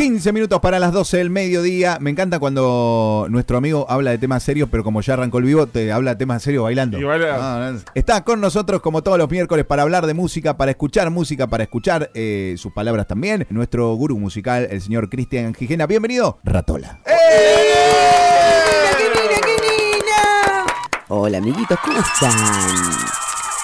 15 minutos para las 12 del mediodía. Me encanta cuando nuestro amigo habla de temas serios, pero como ya arrancó el vivo, te habla de temas serios bailando. Y baila. Ah. Está con nosotros como todos los miércoles para hablar de música, para escuchar música, para escuchar eh, sus palabras también. Nuestro gurú musical, el señor Cristian Gijena. Bienvenido, Ratola. Hola amiguitos, ¿cómo están?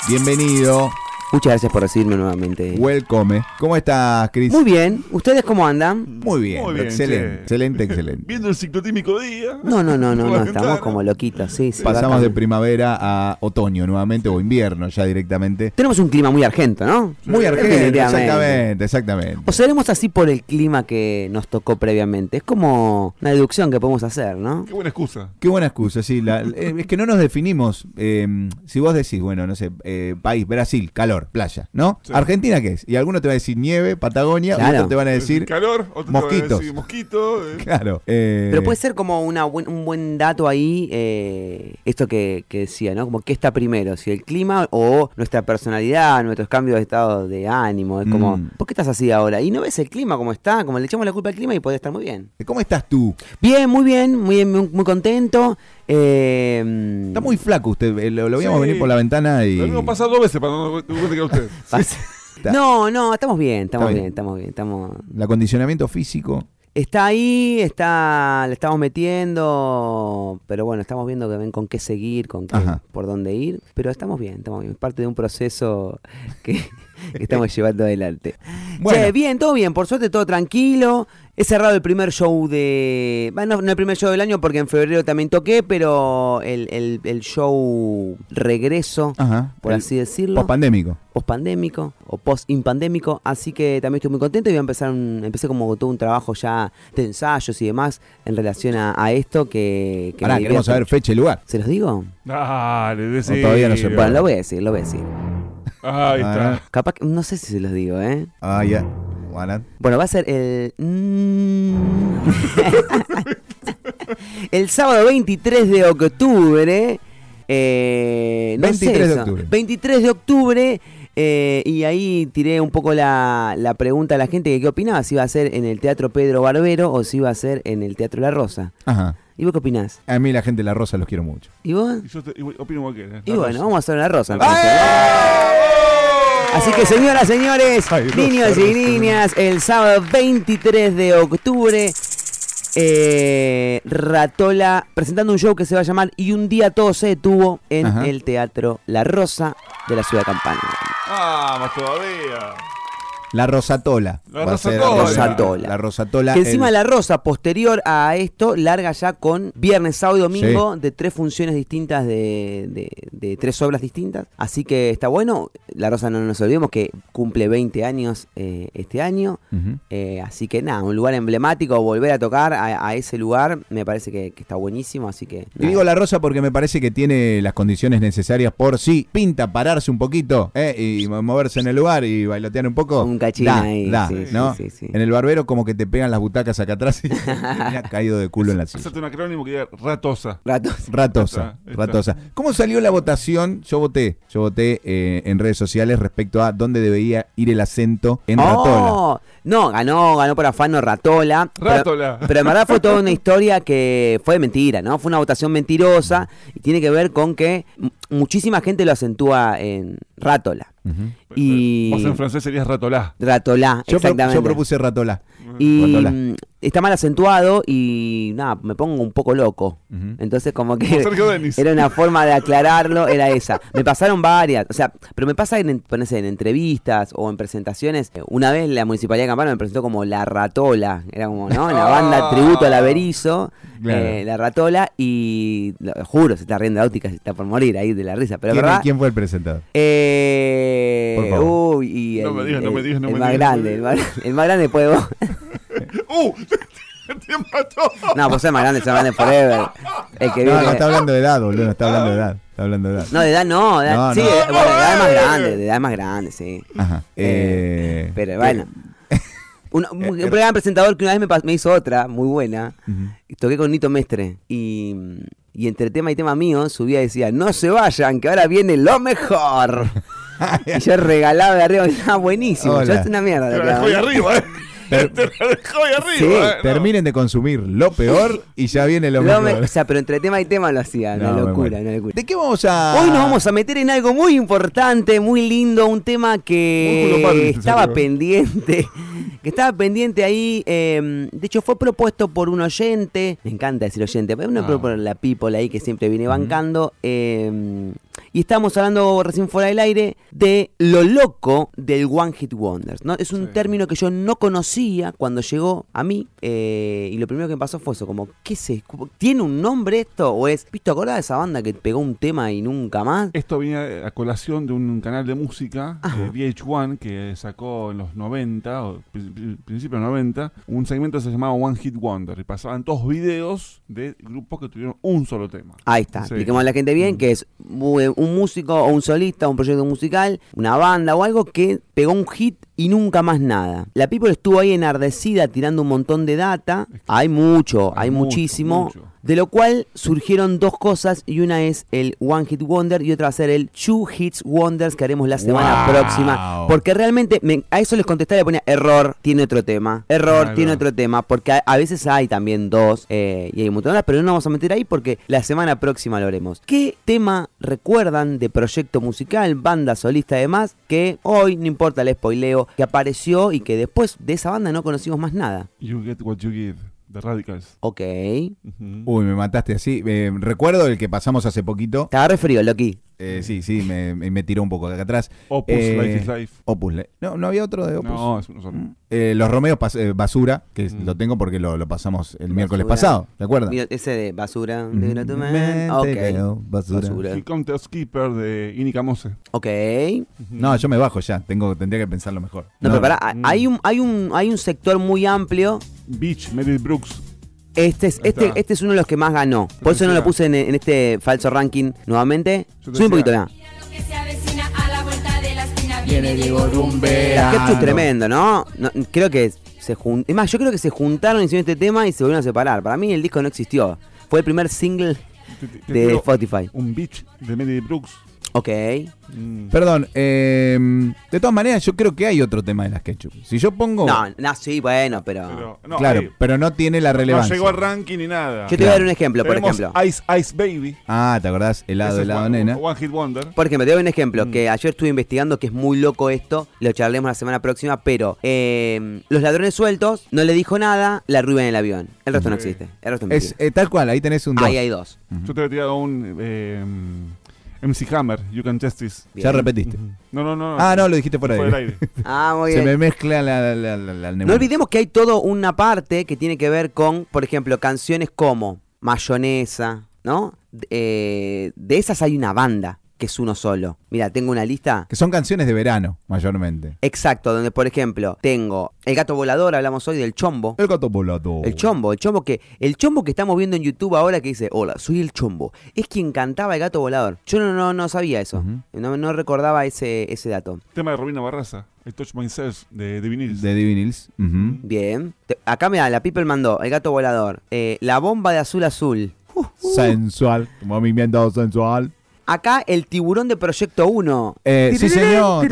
Bienvenido. Muchas gracias por recibirme nuevamente. Welcome. ¿Cómo estás, Cris? Muy bien, ¿ustedes cómo andan? Muy bien, Muy bien, excelente, che. excelente, excelente. Viendo el ciclotímico día. No, no, no, no, no, estamos como loquitos, sí, sí. Pasamos de primavera a otoño nuevamente, o invierno ya directamente. Tenemos un clima muy argento, ¿no? Muy argento, exactamente, exactamente. O seremos así por el clima que nos tocó previamente. Es como una deducción que podemos hacer, ¿no? Qué buena excusa. Qué buena excusa, sí. la- eh, es que no nos definimos. eh, si vos decís, bueno, no sé, eh, país, Brasil, calor, playa, ¿no? Sí. ¿Argentina qué es? Y alguno te va a decir nieve, Patagonia, Claro. otros te van a decir. calor, otro te va a mosquitos. decir mosquito. eh. Claro. eh, Pero puede ser como una buen- un buen dato ahí, eh, esto que, que decía, ¿no? Como qué está primero, si el clima o nuestra personalidad, nuestros cambios de estado de ánimo. Es como, Mm. ¿por qué estás así ahora? Y no ves el clima como está, como le echamos la culpa al clima y puede estar muy bien. ¿Cómo estás tú? Bien, muy bien, muy bien, muy, muy contento. Eh, Está muy flaco usted. eh, Lo, lo veíamos Sí. venir por la ventana y. Lo mismo pasa dos veces para no que era usted. No, no, estamos bien, estamos bien. bien, estamos bien, estamos... El acondicionamiento físico. Está ahí, está, le estamos metiendo, pero bueno, estamos viendo que ven con qué seguir, con qué, por dónde ir, pero estamos bien, estamos bien, es parte de un proceso que, que estamos llevando adelante. Bueno. Che, bien, todo bien, por suerte todo tranquilo. He cerrado el primer show de. Bueno, no el primer show del año porque en febrero también toqué, pero el, el- el show regreso, Ajá. por El así decirlo Pospandémico. post-pandémico o post-impandémico, así que también estoy muy contento y voy a empezar un- empecé como todo un trabajo ya de ensayos y demás en relación a, a esto que, que me queremos saber mucho. fecha y lugar. ¿Se los digo? Dale, decí. todavía no se puede. Bueno, lo voy a decir, lo voy a decir. Ahí Ah, está. Capaz que, no sé si se los digo, ¿eh? Ah, ya. Bueno, Bueno, va a ser el... el sábado 23 de octubre. eh, no sé 23 de eso. octubre. 23 de octubre. eh, y ahí tiré un poco la, la pregunta a la gente que qué opinaba, si iba a ser en el Teatro Pedro Barbero o si iba a ser en el Teatro La Rosa. Ajá. ¿Y vos qué opinás? A mí la gente de La Rosa los quiero mucho. ¿Y vos? Y yo te- opino igual que él. eh. Y La bueno, rosa. vamos a hacer La Rosa. La entonces. Así que señoras, señores, Ay, niños y niñas, el sábado 23 de octubre, eh, Ratola presentando un show que se va a llamar Y un día todo se detuvo en Ajá. el Teatro La Rosa de la ciudad de Campana. Ah, más todavía. La Rosatola. La Va Rosatola. Rosatola. La Rosatola. Que encima el- La Rosa, posterior a esto, larga ya con viernes, sábado y domingo de tres funciones distintas de, de- de tres obras distintas. Así que está bueno. La Rosa no nos olvidemos que cumple 20 años eh, este año. Eh, así que nada, un lugar emblemático, volver a tocar a, a ese lugar me parece que, que está buenísimo, así que... Y digo La Rosa porque me parece que tiene las condiciones necesarias por sí. Pinta pararse un poquito eh, y mo- moverse en el lugar y bailotear un poco. Un cachín da, ahí, da, sí, ¿no? sí, sí. En el barbero como que te pegan las butacas acá atrás y me ha caído de culo en la silla. Hacerte un acrónimo que diga ratosa. Ratos. Ratosa, ratosa. ¿Cómo salió la votación? Yo voté, yo voté eh, en redes sociales respecto a dónde debería ir el acento en Ratola. Oh, no, ganó, ganó por afano Ratola. pero- Ratola. Pero, en verdad fue toda una historia que fue de mentira, ¿no? Fue una votación mentirosa y tiene que ver con que muchísima gente lo acentúa en Ratola. Ujú. Y... Vos en francés serías ratolá. Ratolá, Yo, pro- exactamente. yo propuse Ratola. Y Ratola. Está mal acentuado y nada, me pongo un poco loco. Entonces como que era una forma de aclararlo, era esa. Me pasaron varias, o sea, pero me pasa en, en entrevistas o en presentaciones. Una vez la Municipalidad de Campana me presentó como La Ratola, era como, ¿no? En la banda Ah. tributo al Averizo, Claro. eh, La Ratola y, lo juro, se está riendo de óptica, se está por morir ahí de la risa, pero ¿Quién, ¿verdad? quién fue el presentador? Eh, Por favor. Uy, y No el, me digas, no me el- digas, no el me más digas, no grande, el más, el más grande después de vos. ¡Uh! ¡Te mató! No, pues es más grande, es más grande forever. El que No, viene. no está hablando de edad, boludo, no está hablando de edad. Está hablando de edad. No, de edad no, de edad, No, sí, no. de- bueno, de edad es más ¡Eh! grande, de edad es más grande, sí. Ajá. Eh, Eh, pero bueno. Un, un- un gran presentador que una vez me, me hizo otra, muy buena. Y Toqué con Nito Mestre. Y, y entre tema y tema mío subía y decía, no se vayan, que ahora viene lo mejor. y yo regalaba de arriba, estaba buenísimo. Hola. Yo es una mierda. Ahí hago. arriba, ¿eh? Ter- Te la dejó ahí arriba. Sí, eh, no. terminen de consumir lo peor y ya viene lo Lo me- mejor. o sea, pero entre tema y tema lo hacía, No, una locura, una locura. ¿De qué vamos a...? Hoy nos vamos a meter en algo muy importante, muy lindo, un tema que estaba pendiente, que estaba pendiente ahí, eh, de hecho fue propuesto por un oyente, me encanta decir oyente, pero uno Ah. por la people ahí que siempre viene bancando, eh, y estamos hablando recién fuera del aire de lo loco del One Hit Wonders, ¿no? Es un Sí. término que yo no conocía cuando llegó a mí, eh, y lo primero que me pasó fue eso, como, ¿qué sé? ¿Tiene un nombre esto? ¿O es, viste, acordás de esa banda que pegó un tema y nunca más? Esto viene a colación de un canal de música, Ajá. eh, VH1, que sacó en los 90, o pri- pri- principios de los 90, un segmento que se llamaba One Hit Wonder. Y pasaban todos videos de grupos que tuvieron un solo tema. Ahí está, Sí. expliquemos a la gente bien Mm. que es un músico o un solista, un proyecto musical, una banda o algo que pegó un hit y nunca más nada. La People estuvo ahí enardecida tirando un montón de data, hay mucho, hay, muchísimo, mucho. de lo cual surgieron dos cosas y una es el One Hit Wonder y otra va a ser el Two Hits Wonders que haremos la semana Wow. próxima, porque realmente me- a eso les contestaba y le ponía error, tiene otro tema, error, tiene otro tema, porque a, a veces hay también dos eh, y hay un montón de pero no nos vamos a meter ahí porque la semana próxima lo haremos. ¿Qué tema recuerdan de proyecto musical, banda solista además, que hoy, no importa el spoileo, que apareció y que después de esa banda no conocimos más nada? You Get What You Give, The Radicals. Ok. Uy, me mataste así. Eh, recuerdo el que pasamos hace poquito. Te agarré frío, Loki. Eh, sí, sí, me, me- tiró un poco acá atrás. Opus, Eh, Life is Life. Opus. No, no había otro de Opus. No, es uno solo. Eh, los Romeos pas- eh, Basura, que Mm. lo tengo porque lo, lo pasamos el miércoles pasado, ¿te acuerdas? Ese de basura. Mm, de Grato Man. mente Ok. veo, basura. Contest Keeper de Inika Mose. Ok. No, yo me bajo ya, tengo, tendría que pensarlo mejor. No, pero pará, Mm. hay un, hay un, hay un sector muy amplio Beach, Meredith Brooks. Este es, este, este es uno de los que más ganó. Por eso no lo puse en, en este falso ranking nuevamente. Sube un poquito, decía. ya. Lo que se avecina a la vuelta de la esquina Viene Diego Rumbe. La Ketchup es tremendo, ¿no? No, Creo que se juntaron. Es más, yo creo que se juntaron, hicieron este tema y se volvieron a separar. Para mí el disco no existió. Fue el primer single Te- te- te de Spotify. Un Beach de Meredith Brooks. Ok. Mm. Perdón, eh, de todas maneras yo creo que hay otro tema de las Ketchup. Si yo pongo... No, no, sí, bueno, pero. Pero, no, claro, ahí, pero no tiene la no relevancia. llegó al ranking ni nada. Yo te voy a dar un ejemplo, por Tenemos ejemplo. Ice Ice Baby. Ah, ¿te acordás? Helado, Ese es helado, one, nena. One Hit Wonder. Por ejemplo, te doy un ejemplo Mm. que ayer estuve investigando que es muy loco esto, lo charlemos la semana próxima, pero eh, los ladrones sueltos no le dijo nada, la rubia en el avión. El resto no Sí. existe. El resto no Es existe. eh, tal cual, ahí tenés un dos. Ahí hay dos. Yo te había tirado un eh, MC Hammer, You Can Justice. Ya repetiste. No, no, no. Ah, no, lo dijiste fuera de del aire. aire. Ah, muy Se bien. me mezcla la, la, la, la No olvidemos que hay toda una parte que tiene que ver con, por ejemplo, canciones como Mayonesa, ¿no? Eh, de esas hay una banda que es uno solo. Mira, tengo una lista. Que son canciones de verano, mayormente. Exacto, donde por ejemplo tengo El gato volador, hablamos hoy del chombo. El gato volador. El chombo, el chombo que el chombo que estamos viendo en YouTube ahora que dice, "Hola, soy el chombo." Es quien cantaba El gato volador. Yo no no, no sabía eso. Ujú. no, no recordaba ese ese dato. Tema de Robina Barraza. I Touch Myself de, de Vinils. De Divinils. Ujú. Bien. Te- acá mira, la People mandó El gato volador, eh, La bomba de azul azul. Sensual. Movimiento sensual. Acá el tiburón de Proyecto 1. Eh, sí, señor.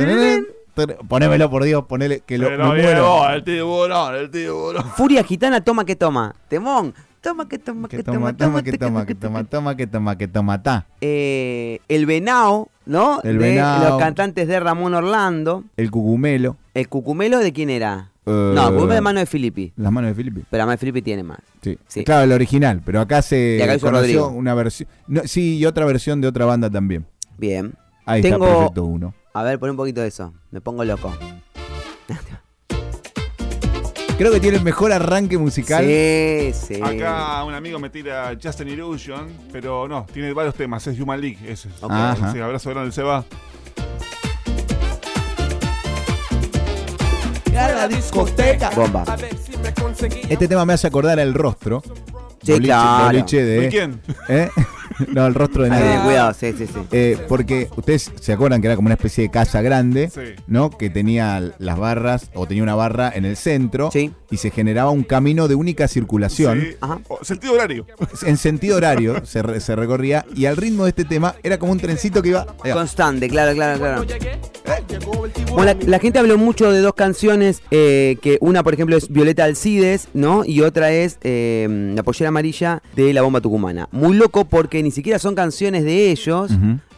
Ponémelo, por Dios, ponele que lo, Pero me muero. vos, el tiburón, el tiburón. Furia gitana, toma que toma. Temón. Toma que toma Que toma, toma, que toma, que toma, toma, que toma, que toma, ta. Eh, el venao, ¿no? El de Venao. los cantantes de Ramón Orlando. El cucumelo. El cucumelo de quién era? Eh, No, el cucumelo de mano de Filippi. Las manos de Felipe. Pero la mano de Filippi tiene más. Sí. Sí. Claro, el original, pero acá se Y acá hizo conoció Rodrigo. una versión. no, sí, y otra versión de otra banda también. Bien. Ahí Tengo- está Proyecto 1. A ver, pon un poquito de eso. Me pongo loco. Creo que tiene el mejor arranque musical. Sí, sí. Acá un amigo me tira Just an Illusion, pero no, tiene varios temas, es Human League, ese. Ok. Ajá. Sí, abrazo grande, va. Bomba. Este tema me hace acordar el rostro. Sí, Boliche- claro. boliche ¿De de. quién? ¿Eh? No, el rostro de Ah, nadie. cuidado, sí, sí, sí. Eh, porque ustedes se acuerdan que era como una especie de casa grande, Sí. ¿no? Que tenía las barras, o tenía una barra en el centro, Sí. y se generaba un camino de única circulación. Sí. Ajá. Sentido horario. En sentido horario se, re- se recorría, y al ritmo de este tema era como un trencito que iba. Constante, claro, claro, claro. Bueno, la, la gente habló mucho de dos canciones, eh, que una, por ejemplo, es Violeta Alcides, ¿no? Y otra es eh, La pollera amarilla de La Bomba Tucumana. Muy loco porque ni siquiera son canciones de ellos,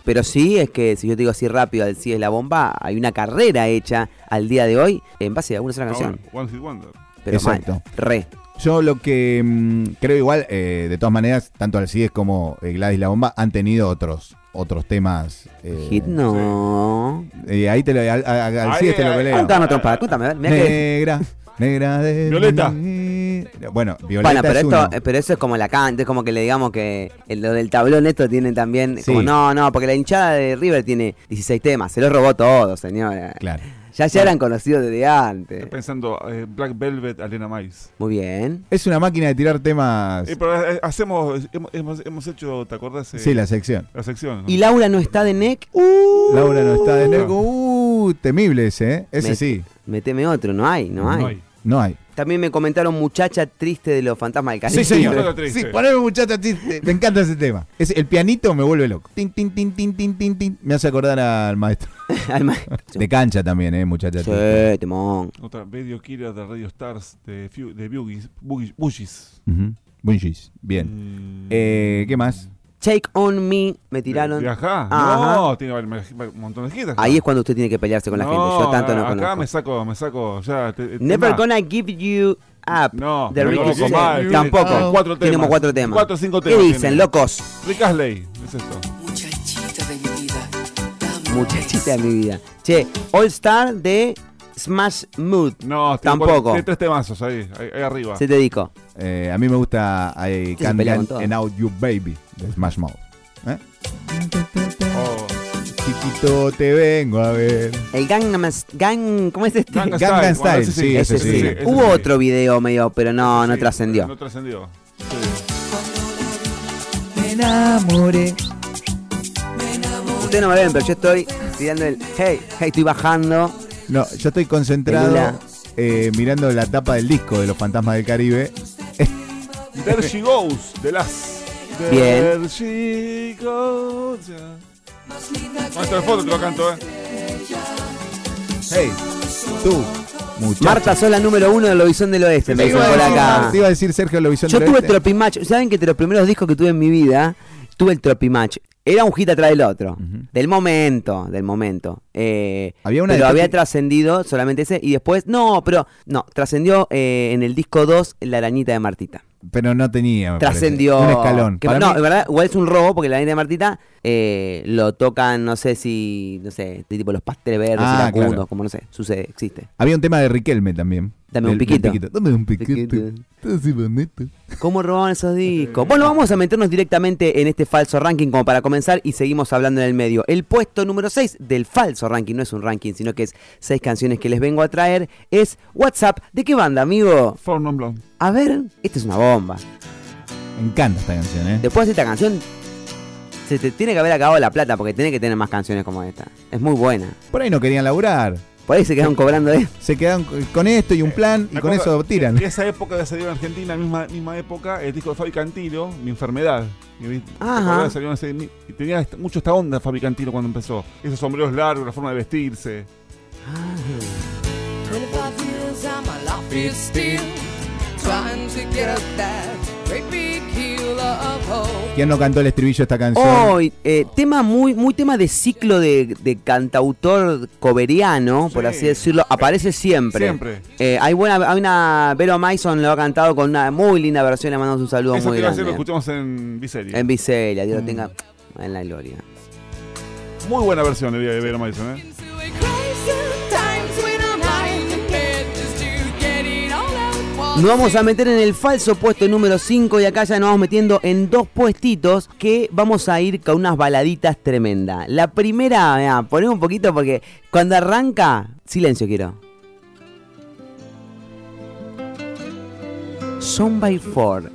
pero sí es que, si yo te digo así rápido, Alcides La Bomba, hay una carrera hecha al día de hoy en base a una sola canción. bueno, One Hit Wonder. Pero mal, Exacto. re. Yo lo que mm, creo igual, eh, de todas maneras, tanto Alcides como eh, Gladys La Bomba han tenido otros otros temas. eh, Hit no. eh, ahí te lo, al- a- a- Alcides Ahí, te lo peleo. Contame, trompada, contame, a Negra, negra de. Violeta. Bueno, Violeta Bueno, pero, es esto, uno. eh, pero eso es como la canta, es como que le digamos que el, lo del tablón esto tiene también, Sí. como no, no, porque la hinchada de River tiene 16 temas, se los robó todo, señora. Claro. Ya, ya eran conocidos desde Estoy antes. pensando, eh, Black Velvet, Alena Mais. Muy bien. Es una máquina de tirar temas. Eh, pero eh, hacemos, hemos, hemos, hecho, ¿te acordás? eh, Sí, la sección. la sección. ¿no? ¿Y Laura no está de NEC? Laura no está de negro. Uh, temible ese, ¿eh? Ese Me- sí. Meteme otro, no hay, no hay. No hay. No hay. También me comentaron muchacha triste de los fantasmas del Caribe. Sí, señor. Muchacha triste. Sí, poneme muchacha triste. Me encanta ese tema. Es, el pianito me vuelve loco. Tin, tin, tin, tin, tin, tin, tin. Me hace acordar al maestro. Al maestro. De cancha también, ¿eh? Muchacha triste. Sí, temón. Otra, Radio Killer de Radio Stars de, Fu- de. Boogies. Ujú. Bungees. Bien. Mm. Eh, ¿Qué más? Take on me, me tiraron. ¿Viajá? Ajá. No, tiene un montón de hits. acá. Ahí es cuando usted tiene que pelearse con la gente. Yo tanto no acá conozco. me saco, me saco, ya. te- Never tema. gonna give you up. No, de no Ricky Tampoco. tiene Cuatro temas. cuatro temas. Cuatro o cinco ¿Qué temas. dicen, tiene. locos? Rick Astley, es esto. Muchachita de mi vida, Muchachita de mi vida. Che, All Star de Smash Mood. No, Tampoco. Tiene tres temazos ahí, ahí, ahí arriba. Se te dedico. Eh, a mí me gusta I con Get and Out You Baby de Smash Mouth. ¿Eh? Oh, Chiquito, te vengo a ver. El Gangnam Gang, ¿cómo es este? Gangnam Gangnam Style, bueno, ese sí, ese Ese sí. sí. ese Hubo sí. otro video medio, pero no, no trascendió. No trascendió. Me enamoré. Ustedes no me ven, pero yo estoy tirando el hey, hey, estoy bajando. No, yo estoy concentrado eh, mirando la tapa del disco de los Fantasmas del Caribe. There She Goes, de las. Bien. There She Goes. ya. Maestro de foto te lo canto, eh. Hey, tú, muchacho. Marta Sola número uno del Lobizón del Oeste, me dicen por acá. te iba a decir Sergio Lovisión Yo del tuve Oeste. Tropimatch. ¿Saben que de los primeros discos que tuve en mi vida, tuve el Tropimatch? Era un hit atrás del otro. Del momento, del momento. Eh, Había una pero había trascendido solamente ese. Y después, no, pero no, trascendió eh, en el disco 2 La Arañita de Martita. Pero no tenía. Trascendió. Un escalón. que- no, mí- verdad, igual es un robo porque La Arañita de Martita eh, lo tocan, no sé si, no sé, de tipo los pasteles verdes, Ah, claro. como no sé, sucede, existe. Había un tema de Riquelme también. Dame un piquito. Dame un piquito. Piquito. Todo así bonito. ¿Cómo robaban esos discos? Bueno, vamos a meternos directamente en este falso ranking como para comenzar y seguimos hablando en el medio. El puesto número 6 del falso ranking, no es un ranking, sino que es seis canciones que les vengo a traer, es WhatsApp. ¿De qué banda, amigo? For Non Blonde. A ver, esta es una bomba. Me encanta esta canción, ¿eh? Después de esta canción, se te tiene que haber acabado la plata porque tiene que tener más canciones como esta. Es muy buena. Por ahí no querían laburar. Por ahí se quedaron cobrando de... Se quedaron con esto y un plan y con acuerdo eso tiran. que esa época de salir en Argentina, misma, misma época, el disco de Fabi Cantilo, Mi Enfermedad. Y vi- ¿te Ajá. Salió ese- y tenía mucho esta onda Fabi Cantilo cuando empezó. Esos sombreros largos, la forma de vestirse. 25 ¿Quién no cantó el estribillo de esta canción? Hoy, eh, tema muy, muy tema de ciclo de, de cantautor coberiano, por Sí. así decirlo, aparece siempre. Siempre. Eh, hay buena, hay una Vero Mason lo ha cantado con una muy linda versión, le mandamos un saludo Eso muy decir, lo grande. escuchamos en Viseria. En Viselia, Dios lo Mm. tenga en la gloria. Muy buena versión de de Vera Mason, ¿eh? Nos vamos a meter en el falso puesto número 5 y acá ya nos vamos metiendo en dos puestitos que vamos a ir con unas baladitas tremendas. La primera, mirá, ponemos un poquito porque cuando arranca, silencio quiero. Son by Four.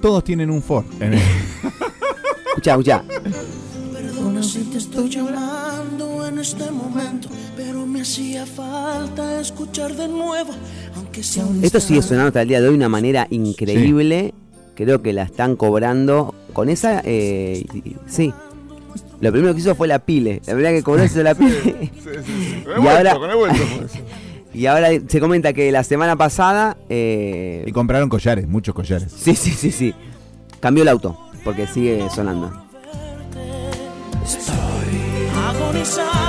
Todos tienen un Ford. en el- Escuchá, escuchá. Perdona si te estoy llamando en este momento, pero me hacía falta escuchar de nuevo, Esto sigue sonando hasta el día de hoy de una manera increíble. Creo que la están cobrando con esa. eh, sí. Lo primero que hizo fue la pile. La verdad que cobró eso la pile. Sí, sí, sí. Con el Y vuelto, ahora- y ahora se comenta que la semana pasada. eh, Y compraron collares, muchos collares. sí, sí, sí, sí. Cambió el auto. Porque sigue sonando. agonizando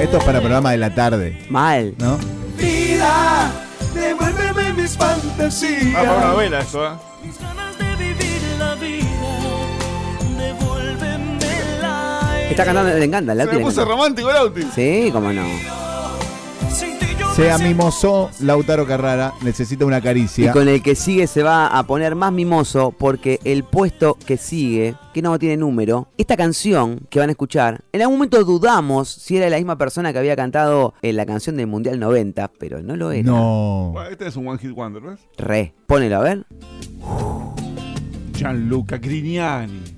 Esto es para programa de la tarde, Mal. ¿no? Vida, devuélveme mis fantasías. Ah, para una novela eso, ¿eh? Mis ganas de vivir la vida, devuélvemela. Está cantando, le encanta, el Se Lauti me le puso encanta. romántico el Auti. Sí, cómo no. Siento mimoso, Lautaro Carrara necesita una Y caricia. con el que sigue se va a poner más mimoso porque el puesto que sigue, que no tiene número, esta canción que van a escuchar, en algún momento dudamos si era la misma persona que había cantado en la canción del Mundial 90, pero no lo era. No. Bueno, este es un One Hit Wonder, ¿ves? Re. Ponelo a ver. Gianluca Grignani.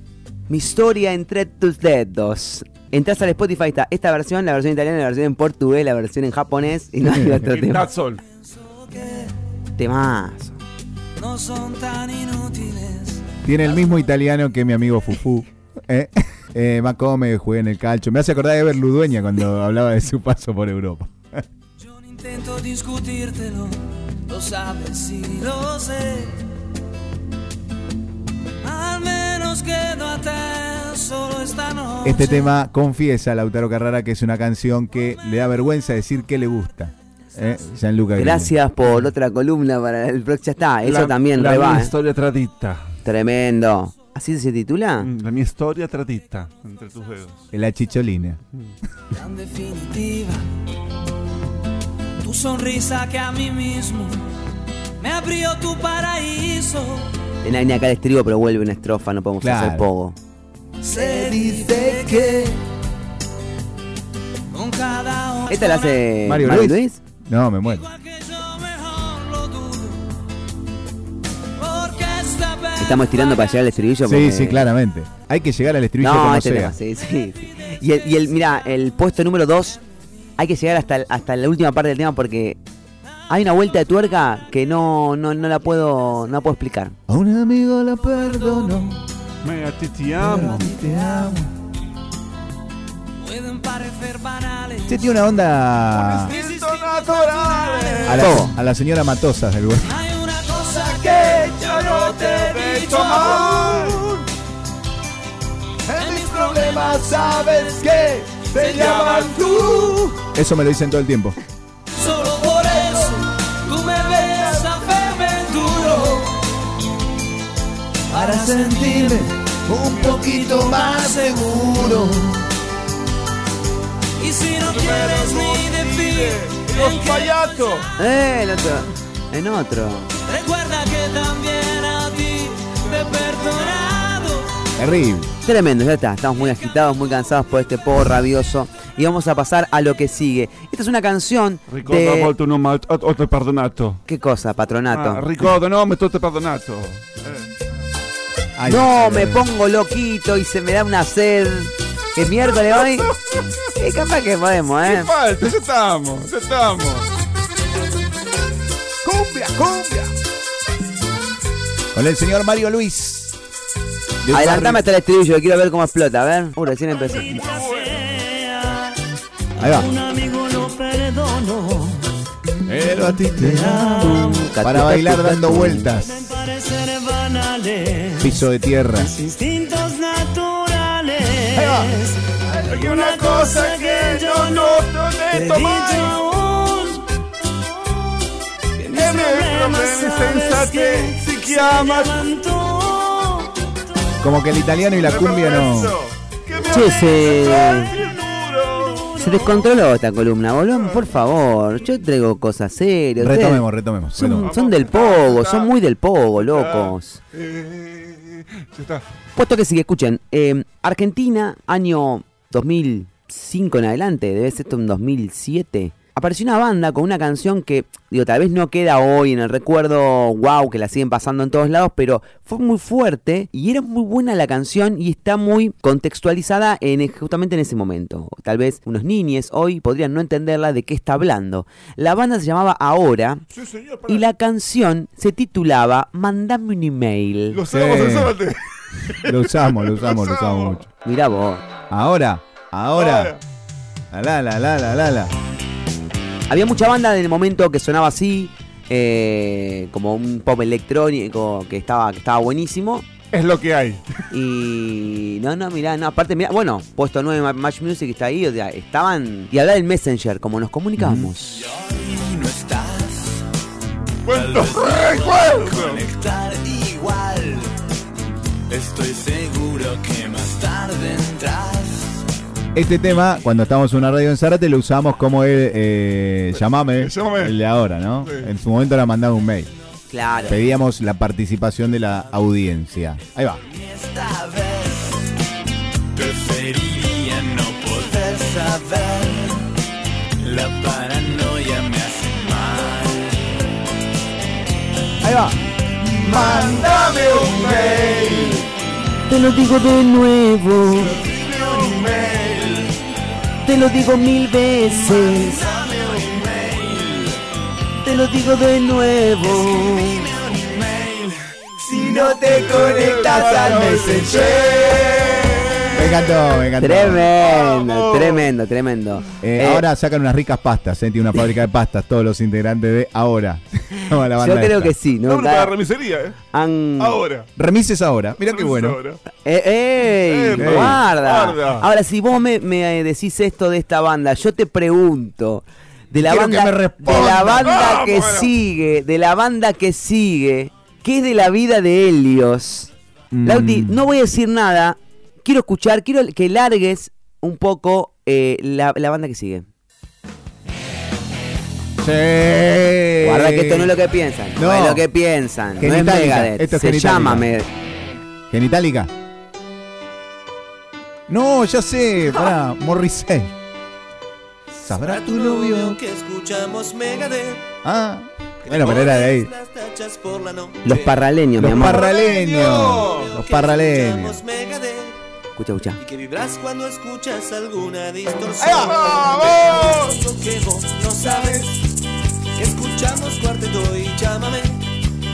Mi historia entre tus dedos. Entras al Spotify, está esta versión, la versión italiana, la versión en portugués, la versión en japonés y no hay otro tema. Temazo. no son tan inútiles. Tiene el mismo italiano que mi amigo Fufu. ¿eh? Eh, Macome, jugué en el calcho. Me hace acordar de Ever Ludueña cuando hablaba de su paso por Europa. Yo no intento discutírtelo, lo sabes y lo sé. Al menos quédate solo esta noche. Este tema confiesa Lautaro Carrara que es una canción que le da vergüenza decir que le gusta. ¿eh? Gracias por otra columna para el próximo. Ya está, eso La- también La mia ¿eh? storia tradita. Tremendo. ¿Así se titula? Mm, La mia storia tradita. Entre tus dedos. La chicholina. tan definitiva. Tu sonrisa que a mí mismo me abrió tu paraíso. Tenía ni acá el estribo, pero vuelve una estrofa, no podemos Claro. hacer poco. Se dice que con cada ¿Esta la hace Mario Mario, Luis. Luis? No, me muero. Estamos estirando para llegar al estribillo. Sí, porque- sí, claramente. Hay que llegar al estribillo No, como este sea. tema, sí, sí. sí. Y el, y el, mira, el puesto número 2, hay que llegar hasta, hasta la última parte del tema porque hay una vuelta de tuerca que no, no, no la puedo, no la puedo explicar. A un amigo la perdono. Me a ti te amo. Te amo. pueden parecer banales. Che, tiene una onda a la, Todo. a la señora Matosas del güey. Hay una cosa que yo no te he dicho aún. En mis problemas sabes que se llaman tú. Eso me lo dicen todo el tiempo. Sentirme un poquito más seguro. Y si no quieres ni decir Los payasos. Eh, el otro, en otro. recuerda que también a ti te he perdonado. Terrible. Tremendo, ya está. Estamos muy agitados, muy cansados por este poco rabioso. Y vamos a pasar a lo que sigue. Esta es una canción Ricordo a de... volte un te perdonato. ¿Qué cosa, patronato? Ah, ricordo, no, me te perdonato. Eh. Ay, No, me pongo loquito y se me da una sed. ¿Es miércoles hoy? Eh, capaz que podemos, ¿Qué ¿eh? falta? Ya estamos, ya estamos. Cumbia, cumbia. Con el señor Mario Luis. Del Adelantame hasta el estribillo, que quiero ver cómo explota, a ver. Uh, recién empezó. Ahí va. Un amigo lo perdono. Pero a ti te amo. Para bailar dando vueltas. Piso de tierra. Instintos naturales. Ahí va. Hay una cosa que yo no te. Como que el italiano y la cumbia no. Che, se... Se descontroló esta columna, volvamos, por favor. Yo traigo cosas serias. Retomemos, retomemos. Son, retomemos. son del pogo, son muy del pogo, locos. Eh. Puesto que sigue, escuchen. eh, Argentina, año 2005 en adelante, debe ser esto en 2007. Apareció una banda con una canción que, digo, tal vez no queda hoy en el recuerdo, wow, que la siguen pasando en todos lados, pero fue muy fuerte y era muy buena la canción y está muy contextualizada en justamente en ese momento. Tal vez unos niños hoy podrían no entenderla de qué está hablando. La banda se llamaba Ahora Sí, señor, pará. y la canción se titulaba Mandame un email. Lo sabemos Sí. Lo usamos, lo usamos, lo usamos mucho. Mirá vos. Ahora, ahora. La la la la la la. Había mucha banda en el momento que sonaba así, eh, como un pop electrónico que estaba, que estaba buenísimo. Es lo que hay. Y no, no, mirá, no, aparte, mirá, bueno, puesto 9 Ma- Match Music está ahí, o sea, estaban. Y hablar del Messenger, como nos comunicamos. no estás. ¿Cuántos recuerdos? Conectar igual. Estoy seguro que más tarde entras. Este tema, cuando estamos en una radio en Zárate, lo usamos como el eh, llamame, Llámame. el de ahora, ¿no? Sí. En su momento le mandaba un mail. Claro. Pedíamos la participación de la audiencia. Ahí va. Esta vez preferiría no poder saber. La paranoia me hace mal. Ahí va. Mándame un mail, Te lo digo de nuevo, dime un mail, te lo digo mil veces, te lo digo de nuevo. Si no te conectas al Messenger. Me encantó, me encantó. Tremendo, Vamos. tremendo, tremendo. Eh, Eh, ahora sacan unas ricas pastas, ¿eh? Tiene una fábrica de pastas, todos los integrantes de ahora. La yo creo esta. que sí, ¿no? No, para la remisería, ¿eh? Ahora. Remises ahora, mira qué bueno. ahora. Eh, ¡Ey! Guarda. Guarda. Ahora, si vos me, me, decís esto de esta banda, yo te pregunto. De la Quiero banda, que me de la banda Vamos, que bueno. sigue, de la banda que sigue, ¿qué es de la vida de Helios? Mm. Lauti, no voy a decir nada. Quiero escuchar, quiero que largues un poco eh, la, la banda que sigue. Sí. Guarda que esto no es lo que piensan. No, No. es lo que piensan. No es Genitalica, Megadeth. esto es Se Genitalica. llama Med- Genitalica. No, ya sé, pará, Morrissey. ¿Sabrá tu novio? que escuchamos Megadeth. Ah, bueno, pero era de ahí. Los parraleños, mi Los amor. parraleños. Los parraleños. escuchamos Megadeth. Escucha, escucha. Y que vibras cuando escuchas alguna distorsión. ¡Vamos! Lo que vos no sabes. Que escuchamos cuarteto y llámame.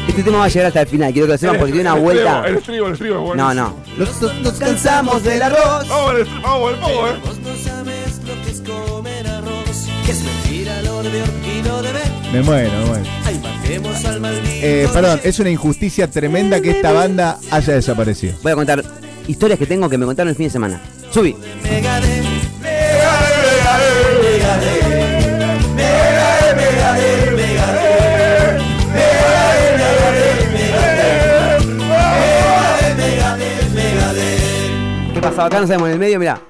Este tema va a llegar hasta el final, quiero que lo sepan porque tiene una El vuelta. estribo, El estribo, el estribo, es No, no. Nos, nos cansamos del arroz. Vamos vamos al pogo, eh. Vos no sabes lo que es comer arroz. Que es mentira lo de y lo de ver. Me muero, me muero. Ay, matemos al maldito. Eh, perdón, es una injusticia tremenda que esta banda haya desaparecido. Voy a contar historias que tengo que me contaron el fin de semana. Subí. ¿Qué pasaba acá? No sabemos, en el medio, mirá.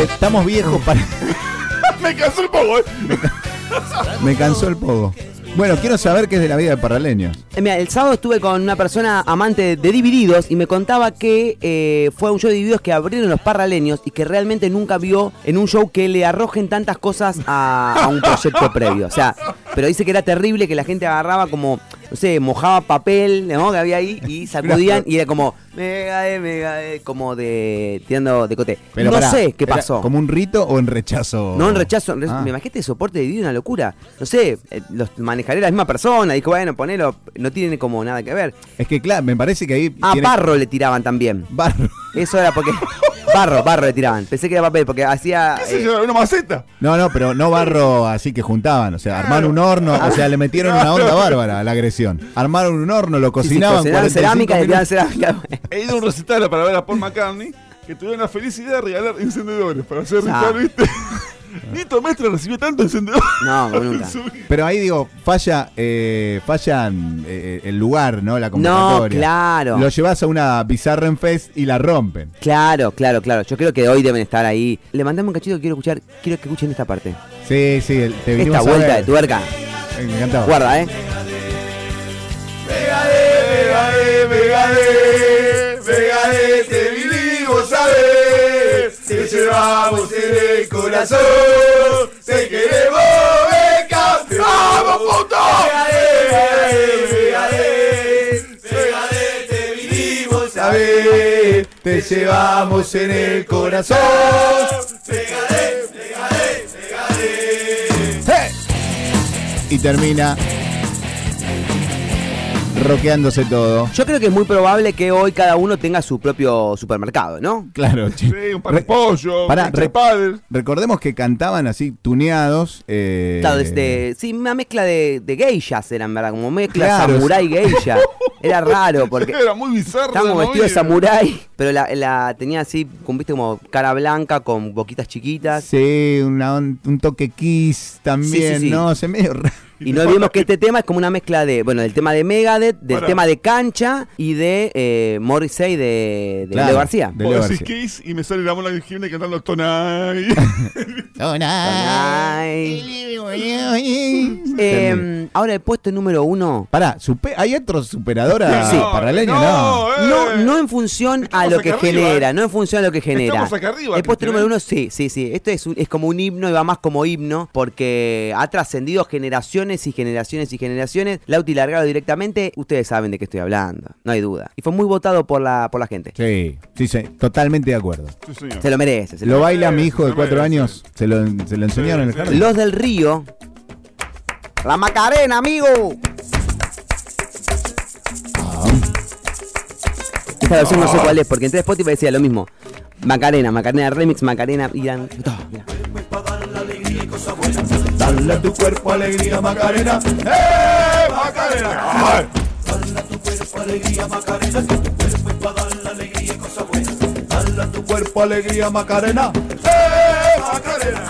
Estamos viejos para... Me cansó el pogo, eh. Me cansó el pogo. Bueno, quiero saber qué es de la vida de parraleños. Eh, mira, el sábado estuve con una persona amante de Divididos y me contaba que eh, fue un show de Divididos que abrieron los parraleños y que realmente nunca vio en un show que le arrojen tantas cosas a, a un proyecto previo. O sea, pero dice que era terrible que la gente agarraba como, no sé, mojaba papel ¿no? que había ahí y sacudían y era como, mega, eh, mega, eh", como de tirando de cote. Pero no pará, sé qué ¿era pasó. ¿Como un rito o en rechazo? No, en rechazo. en re- Ah. Me imagino este soporte de Divididos una locura. No sé, eh, los manejaré la misma persona. Dijo, bueno, ponelo. No tiene como nada que ver. Es que claro, me parece que ahí... Ah, tiene- barro le tiraban también. Barro. Eso era porque. barro, barro le tiraban. Pensé que era papel, porque hacía. ¿Qué sé eh, yo? Una maceta. No, no, pero no barro así que juntaban. O sea, armaron un horno, o sea, le metieron una onda bárbara a la agresión. Armaron un horno, lo sí, sí, cocinaban. cocinaban 45 cerámica y cerámica. He ido a un recital para ver a Paul McCartney que tuvieron la felicidad de regalar encendedores para hacer ritual, ¿viste? Nito Mestre recibió tanto encendedor. No, nunca. en. Pero ahí digo, falla, eh, fallan eh, el lugar, ¿no? La No, convocatoria. claro. Lo llevas a una Bizarren Fest y la rompen. Claro, claro, claro. Yo creo que hoy deben estar ahí. Le mandame un cachito que quiero escuchar. Quiero que escuchen esta parte. Sí, sí, el- te vinimos Esta a vuelta ver. de tuerca. Me encantaba. Guarda, eh. Megadeth, Megadeth. llevamos en el corazón. Te queremos ver campeón. ¡Vamos, puto! te vinimos a ver. Te llevamos en el corazón. Pegadé, pegadé, pegadé. Y termina roqueándose todo. Yo creo que es muy probable que hoy cada uno tenga su propio supermercado, ¿no? Claro. Sí, un par de pollo, Pará, re- padre. Recordemos que cantaban así, tuneados. eh, Claro, este, sí, una mezcla de, de geishas eran, ¿verdad? Como mezcla Claro, samurai geisha. Era raro porque Era muy bizarro. estábamos la vestidos de movida. samurái, pero la, la tenía así, con, viste, como cara blanca, con boquitas chiquitas. Sí, una on- un toque kiss también, Sí, sí, sí. ¿no? Se medio raro. Y no olvidemos que este tema es como una mezcla de, bueno, del tema de Megadeth, del Pará. tema de Cancha y de eh, Morrissey de, de Claro, Leo García. de Leo García. Kiss y me sale la mona de Jiménez cantando Tonay. Ay. Eh, ahora el puesto número uno. Pará, ¿hay otro superadora Sí. paraleño? No, No. eh. No, no en función a lo que arriba, genera, eh. no en función a lo que genera. Estamos acá arriba, El puesto número uno, sí, sí, sí. Esto es, un- es como un himno y va más como himno porque ha trascendido generaciones y generaciones y generaciones. Lauti Largado directamente, ustedes saben de qué estoy hablando, no hay duda. Y fue muy votado por la, por la gente. Sí, sí, sí, totalmente de acuerdo. Sí, señor. Se lo merece. se lo Lo baila mi hijo de cuatro merece. años. Se lo, se lo enseñaron en el jardín. Los del Río. La Macarena, amigo. Ah, Esta versión no sé cuál es, porque entré a Spotify y decía lo mismo. Macarena, Macarena Remix, Macarena, Dale a tu cuerpo alegría, Macarena. ¡Eh, Macarena! ¡Ay! Dale a tu cuerpo alegría, Macarena. Que tu cuerpo es para dar la alegría y cosas buenas. Dale a tu cuerpo alegría, Macarena. ¡Eh, Macarena!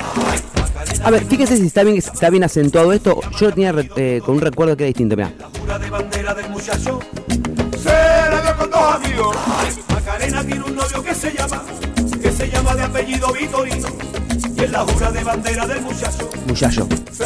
A ver, fíjense si está bien, está bien acentuado esto. Yo lo tenía eh, con un recuerdo que era distinto, mira. Jura de bandera del muchacho. Se la dio con dos amigos. Macarena tiene un novio que se llama, que se llama de apellido Vitorino. Es la jura de bandera del muchacho. Muchacho. Se.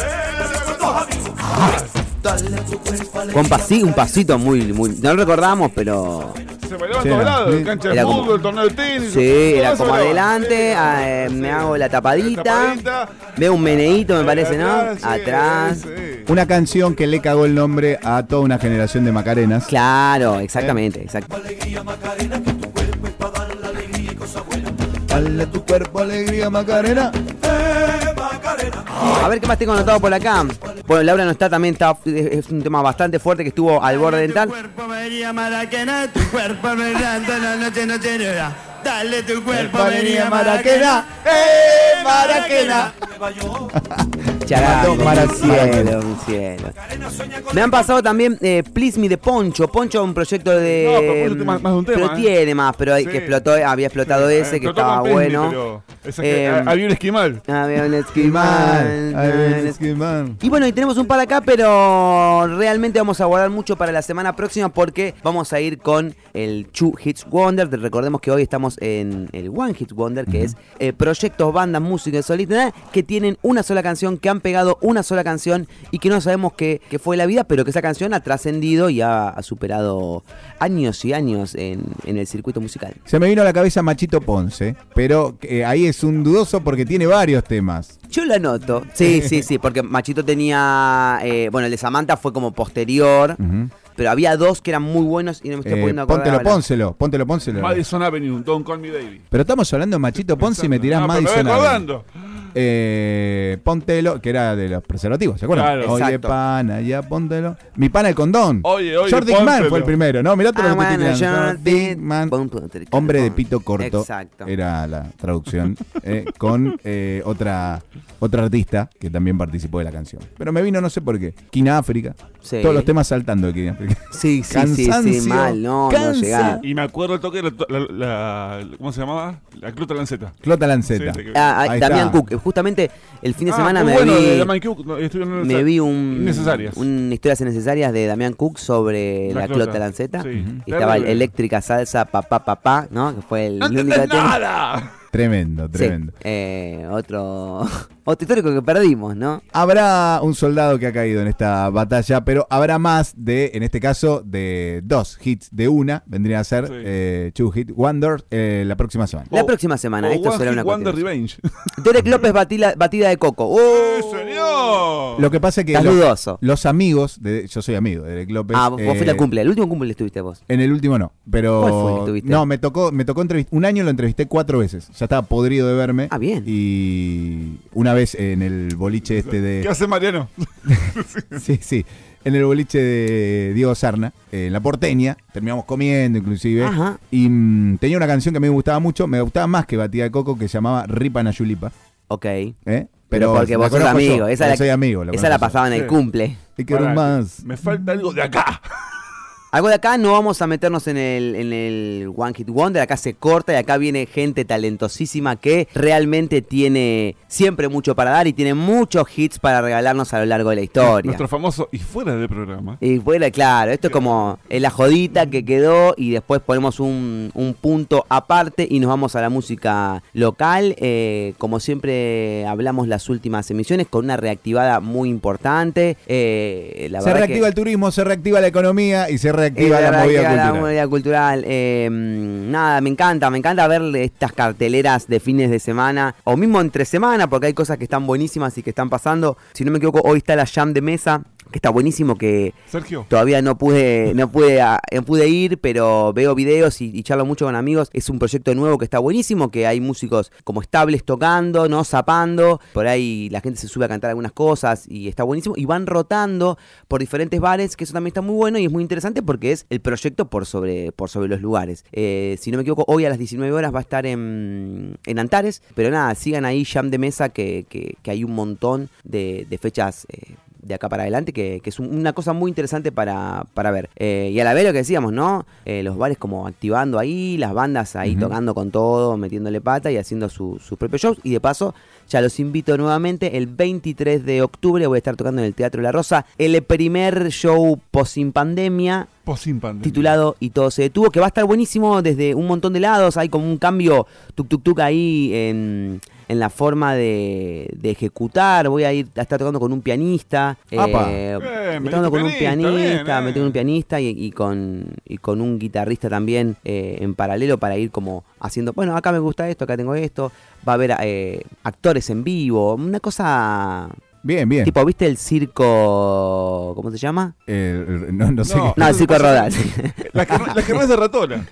Dale tu cuerpo. Con pasi- un pasito muy, muy. No lo recordamos, pero. Se bailaban Sí, todos lados, sí. cancha de Era como- fútbol, torneo de tenis. Sí, era como adelante, Sí, ah, eh, sí. me hago la tapadita. tapadita. Veo un meneíto, me parece, ¿no? atrás, sí, Atrás. sí. Una canción que le cagó el nombre a toda una generación de Macarenas. Claro, exactamente, exacto. Alegría, Macarena, que tu cuerpo es para dar la alegría y cosas buenas. Dale a tu cuerpo alegría, Macarena. ¡Eh! A ver qué más tengo anotado por acá. Bueno, Laura no está, también está, es un tema bastante fuerte que estuvo al borde dental. Dale tu cuerpo María Maraquena. Maraquena. ¡Eh, Maraquena! Mató para cielo, un cielo. Me han pasado también eh, Please Me de Poncho. Poncho es un proyecto de. No, pero tiene más- más de un tema, Pero ¿eh? tiene más, pero hay Sí. que explotó, había explotado Sí, ese que estaba bueno. que- Eh, había un esquimal. Había un Esquimal. había un esquimal. Y bueno, y tenemos un par acá, pero realmente vamos a guardar mucho para la semana próxima porque vamos a ir con el Two Hits Wonder. Recordemos que hoy estamos en el One Hit Wonder, que es eh, proyectos, bandas, músicas solistas que tienen una sola canción, que han pegado una sola canción y que no sabemos qué, qué fue la vida, pero que esa canción ha trascendido y ha, ha superado años y años en, en el circuito musical. Se me vino a la cabeza Machito Ponce, pero eh, ahí es un dudoso porque tiene varios temas. Yo lo anoto. Sí, sí, sí, porque Machito tenía. eh, bueno, el de Samantha fue como posterior. Pero había dos que eran muy buenos y no me estoy Eh, poniendo a acordar póntelo, pónselo, póntelo, pónselo. Madison Avenue, Don't Call Me Baby. Pero estamos hablando de Machito Ponce y me tirás No, Madison Avenue. Eh, póntelo, que era de los preservativos, ¿se acuerdan? Claro. Oye, Exacto. pana, ya póntelo. Mi pana el condón. Oye, oye, Dickman póntelo. fue el primero, ¿no? Mirá todo Ah, lo que te bueno, Pum, pum, te- hombre de pito corto. Exacto. Era la traducción. eh, con eh, otra, otra artista que también participó de la canción. Pero me vino, no sé por qué. Quina África. Sí. Todos los temas saltando de Quina África. Sí, sí, sí, sí, Cansancio. mal, no, no Cansa. llegaba. Y me acuerdo el toque de la, la- la- ¿Cómo se llamaba? La Cluta Lanceta. Clota Lanceta. Sí, sí, Ah, ah, Ahí Damián está. Cook, justamente el fin de Ah, semana me bueno vi, Cook, no, me vi un, un historias innecesarias de Damián Cook sobre La la, Clota. clota lanceta. Sí. Y estaba eléctrica salsa papá papá, ¿no? Que fue el ¡No único tema. nada! Tremendo, Sí, tremendo. eh, otro, otro histórico que perdimos, ¿no? Habrá un soldado que ha caído en esta batalla, pero habrá más de, en este caso, de dos hits de una, vendría a ser Sí. eh, Two Hit Wonders eh, la próxima semana. La próxima semana, o esto One será Hit una Wonder. Revenge. Derek López batila- batida de coco. ¡Oh! ¡Eh, señor! Lo que pasa es que los, dudoso. los amigos, de, yo soy amigo de Derek López. Ah, vos vos fuiste eh, al cumple. El último cumple estuviste vos. En el último no, pero ¿Cuál fue el que tuviste? no, me tocó, me tocó entrevist- un año lo entrevisté cuatro veces. Ya estaba podrido de verme. Ah, bien. Y una vez en el boliche este ¿Qué de hace Mariano? sí, sí, en el boliche de Diego Sarna, eh, en la porteña, terminamos comiendo inclusive. Ajá. Y mm, tenía una canción que a mí me gustaba mucho, me gustaba más que Batida de Coco, que se llamaba Ripa Nayulipa. Ok. ¿eh? Pero, porque la vos sos conozco yo, amigo. Esa porque la, soy amigo. esa la yo. pasaba en el Sí. cumple. Y quiero Pará, más. Me falta algo de acá. Algo de acá, no vamos a meternos en el, en el One Hit Wonder, acá se corta y acá viene gente talentosísima que realmente tiene siempre mucho para dar y tiene muchos hits para regalarnos a lo largo de la historia. Nuestro famoso y fuera del programa. Y fuera, claro, esto es como la jodita que quedó y después ponemos un, un punto aparte y nos vamos a la música local. Eh, como siempre hablamos las últimas emisiones con una reactivada muy importante. Eh, la Se reactiva que- el turismo, se reactiva la economía y se reactiva Eh, la verdad movida que la cultural. movida cultural. Eh, nada, me encanta, me encanta ver estas carteleras de fines de semana o mismo entre semana porque hay cosas que están buenísimas y que están pasando. Si no me equivoco, hoy está la Jam de Mesa, que está buenísimo, que Sergio. Todavía no pude, no pude, a- no pude ir, pero veo videos y, y charlo mucho con amigos. Es un proyecto nuevo que está buenísimo, que hay músicos como estables tocando, no zapando. Por ahí la gente se sube a cantar algunas cosas y está buenísimo. Y van rotando por diferentes bares, que eso también está muy bueno y es muy interesante porque es el proyecto por sobre, por sobre los lugares. Eh, si no me equivoco, hoy a las 19 horas va a estar en, en Antares. Pero nada, sigan ahí Jam de Mesa, que, que- que hay un montón de, de fechas. eh, de acá para adelante, que, que es un- una cosa muy interesante para, para ver. Eh, y a la vez lo que decíamos, ¿no? Eh, los bares como activando ahí, las bandas ahí tocando con todo, metiéndole pata y haciendo su- sus propios shows. Y de paso, ya los invito nuevamente, el 23 de octubre voy a estar tocando en el Teatro La Rosa, el primer show post pandemia. titulado Y todo se detuvo, que va a estar buenísimo desde un montón de lados. Hay como un cambio tuk tuk tuk ahí en, en la forma de, de ejecutar. Voy a ir a estar tocando con un pianista. Eh, Bien, tocando con un pianista, bien, eh. metiendo un pianista y, y con, y con un guitarrista también eh, en paralelo para ir como haciendo, bueno, acá me gusta esto, acá tengo esto. Va a haber eh, actores en vivo, una cosa... Bien, bien. Tipo, ¿viste el circo... ¿Cómo se llama? Eh, no, no sé. No. No, el circo Rodal. La que, la que es de ratola.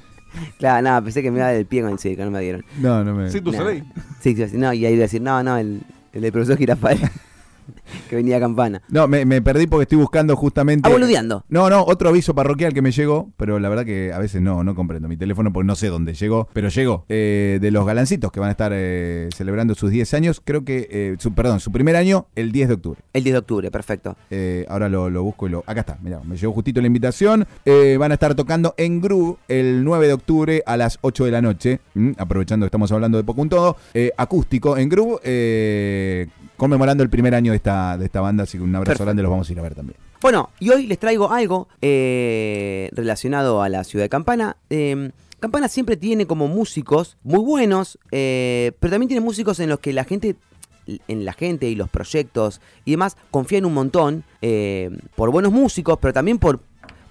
Claro, nada, pensé que me iba del pie con el circo, no me dieron. No, no me. Sí, tú sabés. Sí, sí, sí, no, y ahí iba a decir, no, no, el, el del profesor Girafal, que venía campana. No, me, me perdí porque estoy buscando justamente. Ah, boludeando. No, no, otro aviso parroquial que me llegó, pero la verdad que a veces no, no comprendo mi teléfono porque no sé dónde llegó, pero llegó. eh, de los galancitos que van a estar eh, celebrando sus 10 años, creo que, eh, su, perdón, su primer año el 10 de octubre. El 10 de octubre, perfecto. Ahora lo, lo busco y lo. Acá está, mirá, me llegó justito la invitación. Van a estar tocando en Gru el 9 de octubre a las 8 de la noche. aprovechando que estamos hablando de poco un todo. acústico en Gru, eh, conmemorando el primer año de esta, de esta banda. Así que un abrazo Perfecto. grande, los vamos a ir a ver también. Bueno, y hoy les traigo algo eh, relacionado a la ciudad de Campana. Eh, Campana siempre tiene como músicos muy buenos, eh, pero también tiene músicos en los que la gente, en la gente y los proyectos y demás confían un montón eh, por buenos músicos, pero también por,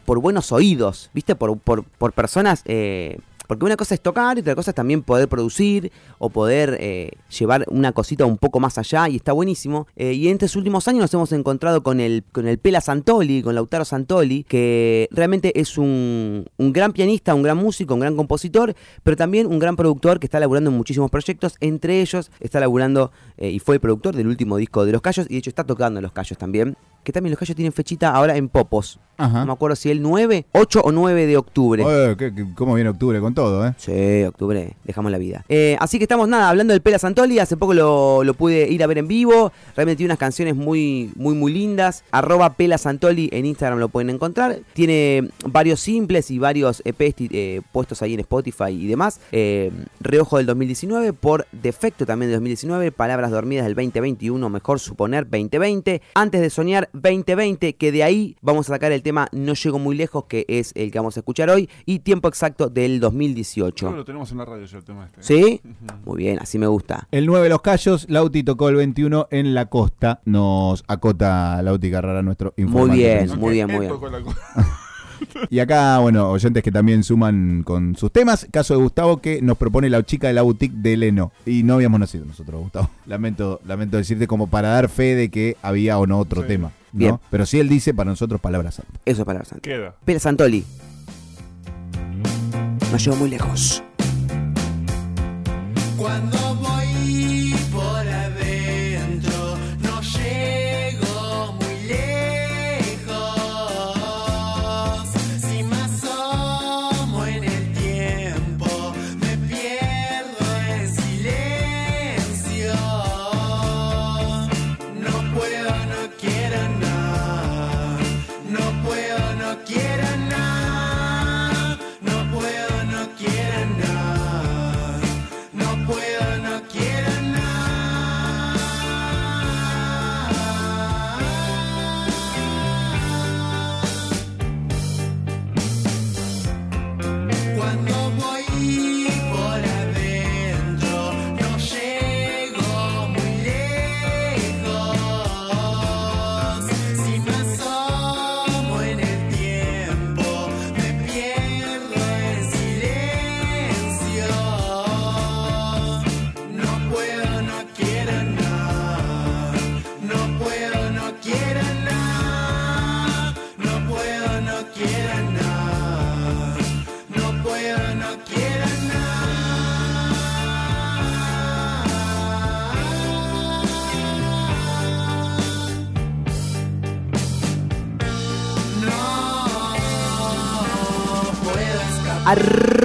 por buenos oídos, ¿viste? Por, por, por personas... eh, porque una cosa es tocar y otra cosa es también poder producir o poder eh, llevar una cosita un poco más allá y está buenísimo. Eh, y en estos últimos años nos hemos encontrado con el, con el Pela Santoli, con Lautaro Santoli, que realmente es un, un gran pianista, un gran músico, un gran compositor, pero también un gran productor que está laburando en muchísimos proyectos. Entre ellos está laburando eh, y fue el productor del último disco de Los Callos y de hecho está tocando en Los Callos también. Que también Los Callos tienen fechita ahora en Popos. Ajá. No me acuerdo si el 9, 8 o 9 de octubre. Oye, ¿qué- qué- ¿Cómo viene octubre con todo, eh? Sí, octubre, dejamos la vida. Eh, así que estamos nada, hablando del Pela Santoli, hace poco lo, lo pude ir a ver en vivo, realmente tiene unas canciones muy, muy, muy lindas. Arroba Pela Santoli en Instagram lo pueden encontrar. Tiene varios simples y varios EPs eh, puestos ahí en Spotify y demás. Eh, Reojo del 2019, por defecto también del 2019, Palabras Dormidas del 2021, mejor suponer 2020. Antes de soñar 2020, que de ahí vamos a sacar el tema No llego muy lejos, que es el que vamos a escuchar hoy, y tiempo exacto del Creo que 2018. lo tenemos en la radio ya el tema este. ¿Sí? Muy bien, así me gusta. El 9 Los Cayos, Lauti tocó el 21 en la costa. Nos acota Lauti Carrara, nuestro informante. bien, muy bien, muy bien. la co- Y acá, bueno, oyentes que también suman con sus temas. Caso de Gustavo que nos propone la chica de la boutique de Leno. Y no habíamos nacido nosotros, Gustavo. Lamento, lamento decirte como para dar fe de que había o no otro Sí. tema. ¿No? Bien. Pero sí él dice para nosotros palabras santas. Eso es palabra santa. Queda. Pérez Santoli. No llego muy lejos. Cuando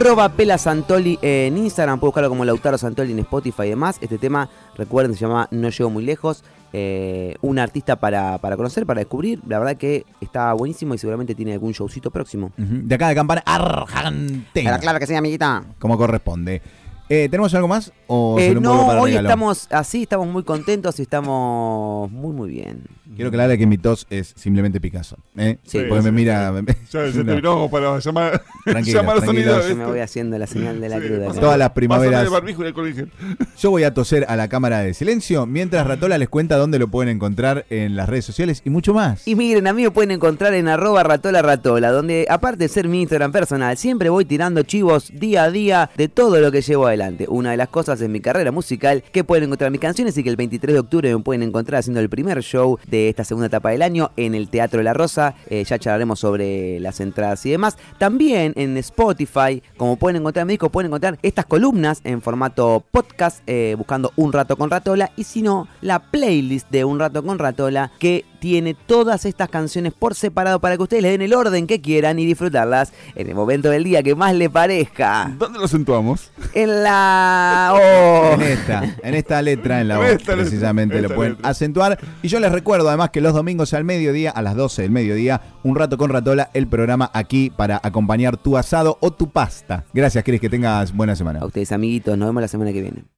Arroba Pela Santoli en Instagram, puedo buscarlo como Lautaro Santoli en Spotify y demás. Este tema, recuerden, se llama No llego muy lejos. Eh, un artista para, para conocer, para descubrir. La verdad que está buenísimo y seguramente tiene algún showcito próximo. Ujú. De acá de Campana, Argentina. claro que sí, amiguita. Como corresponde. Eh, ¿Tenemos algo más? ¿O Eh, no, hoy regalo? estamos así, estamos muy contentos y estamos muy, muy bien. Quiero aclarar que mi tos es simplemente Picasso. ¿eh? Sí. Porque me mira. Ya, ya No. terminamos para llamar, Tranquilos, llamar. Yo me voy haciendo la señal de la Sí, cruda. Todas las primaveras. en. Yo voy a toser a la cámara de silencio mientras Ratola les cuenta dónde lo pueden encontrar en las redes sociales y mucho más. Y miren, a mí me pueden encontrar en arroba ratola ratola, donde aparte de ser mi Instagram personal, siempre voy tirando chivos día a día de todo lo que llevo adelante. Una de las cosas es mi carrera musical, que pueden encontrar mis canciones y que el 23 de octubre me pueden encontrar haciendo el primer show de esta segunda etapa del año en el Teatro La Rosa. Eh, ya charlaremos sobre las entradas y demás. También en Spotify, como pueden encontrar mi disco, pueden encontrar estas columnas en formato podcast, eh, buscando Un Rato con Ratola, y si no, la playlist de Un Rato con Ratola, que tiene todas estas canciones por separado para que ustedes le den el orden que quieran y disfrutarlas en el momento del día que más le parezca. ¿Dónde lo acentuamos? En la... oh. En esta, en esta letra, en la En letra, precisamente esta lo pueden letra. acentuar. Y yo les además que los domingos al mediodía, a las 12 del mediodía, un rato con Ratola, el programa aquí para acompañar tu asado o tu pasta. Gracias, Cris, que tengas buena semana. A ustedes amiguitos, nos vemos la semana que viene.